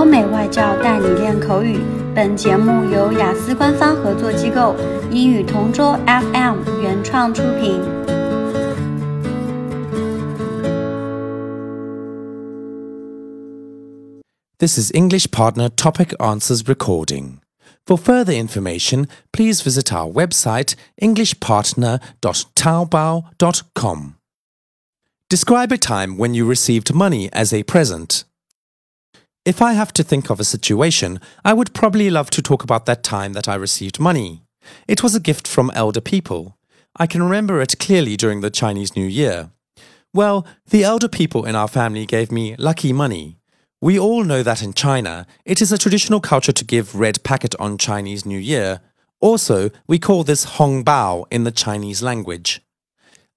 欧美外教带你练口语。本节目由雅思官方合作机构英语同桌 FM 原创出品。This is English Partner Topic Answers recording. For further information, please visit our website englishpartner.taobao.com. Describe a time when you received money as a present. If I have to think of a situation, I would probably love to talk about that time that I received money. It was a gift from elder people. I can remember it clearly during the Chinese New Year. Well, the elder people in our family gave me lucky money. We all know that in China, it is a traditional culture to give red packet on Chinese New Year. Also, we call this Hong Bao in the Chinese language.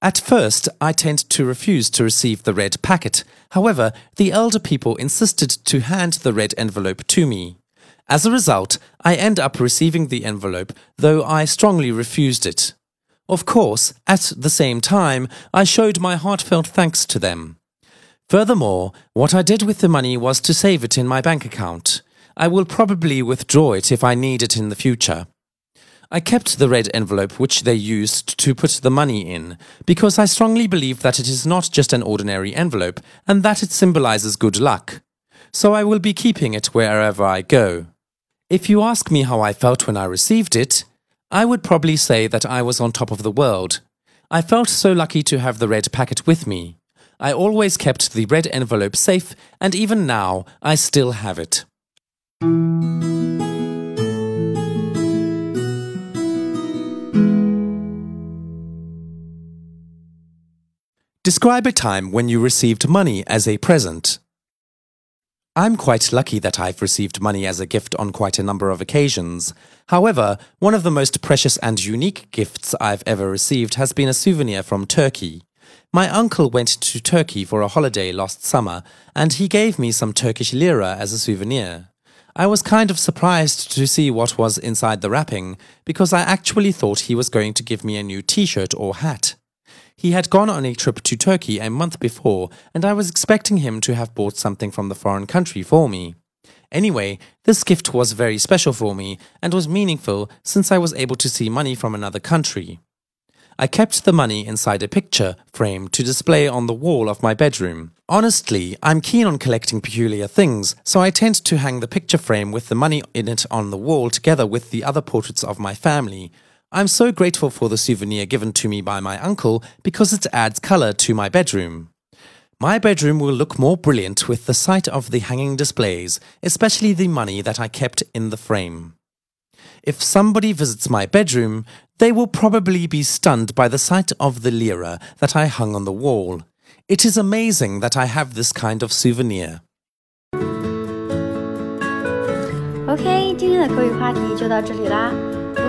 At first, I tend to refuse to receive the red packet. However, the elder people insisted to hand the red envelope to me. As a result, I end up receiving the envelope, though I strongly refused it. Of course, at the same time, I showed my heartfelt thanks to them. Furthermore, what I did with the money was to save it in my bank account. I will probably withdraw it if I need it in the future. I kept the red envelope which they used to put the money in, because I strongly believe that it is not just an ordinary envelope and that it symbolizes good luck. So I will be keeping it wherever I go. If you ask me how I felt when I received it, I would probably say that I was on top of the world. I felt so lucky to have the red packet with me. I always kept the red envelope safe, and even now I still have it. Describe a time when you received money as a present. I'm quite lucky that I've received money as a gift on quite a number of occasions. However, one of the most precious and unique gifts I've ever received has been a souvenir from Turkey. My uncle went to Turkey for a holiday last summer, and he gave me some Turkish lira as a souvenir. I was kind of surprised to see what was inside the wrapping, because I actually thought he was going to give me a new t shirt or hat. He had gone on a trip to Turkey a month before, and I was expecting him to have bought something from the foreign country for me. Anyway, this gift was very special for me and was meaningful since I was able to see money from another country. I kept the money inside a picture frame to display on the wall of my bedroom. Honestly, I'm keen on collecting peculiar things, so I tend to hang the picture frame with the money in it on the wall together with the other portraits of my family. I'm so grateful for the souvenir given to me by my uncle because it adds color to my bedroom. My bedroom will look more brilliant with the sight of the hanging displays, especially the money that I kept in the frame. If somebody visits my bedroom, they will probably be stunned by the sight of the lira that I hung on the wall. It is amazing that I have this kind of souvenir. OK，今天的口语话题就到这里啦。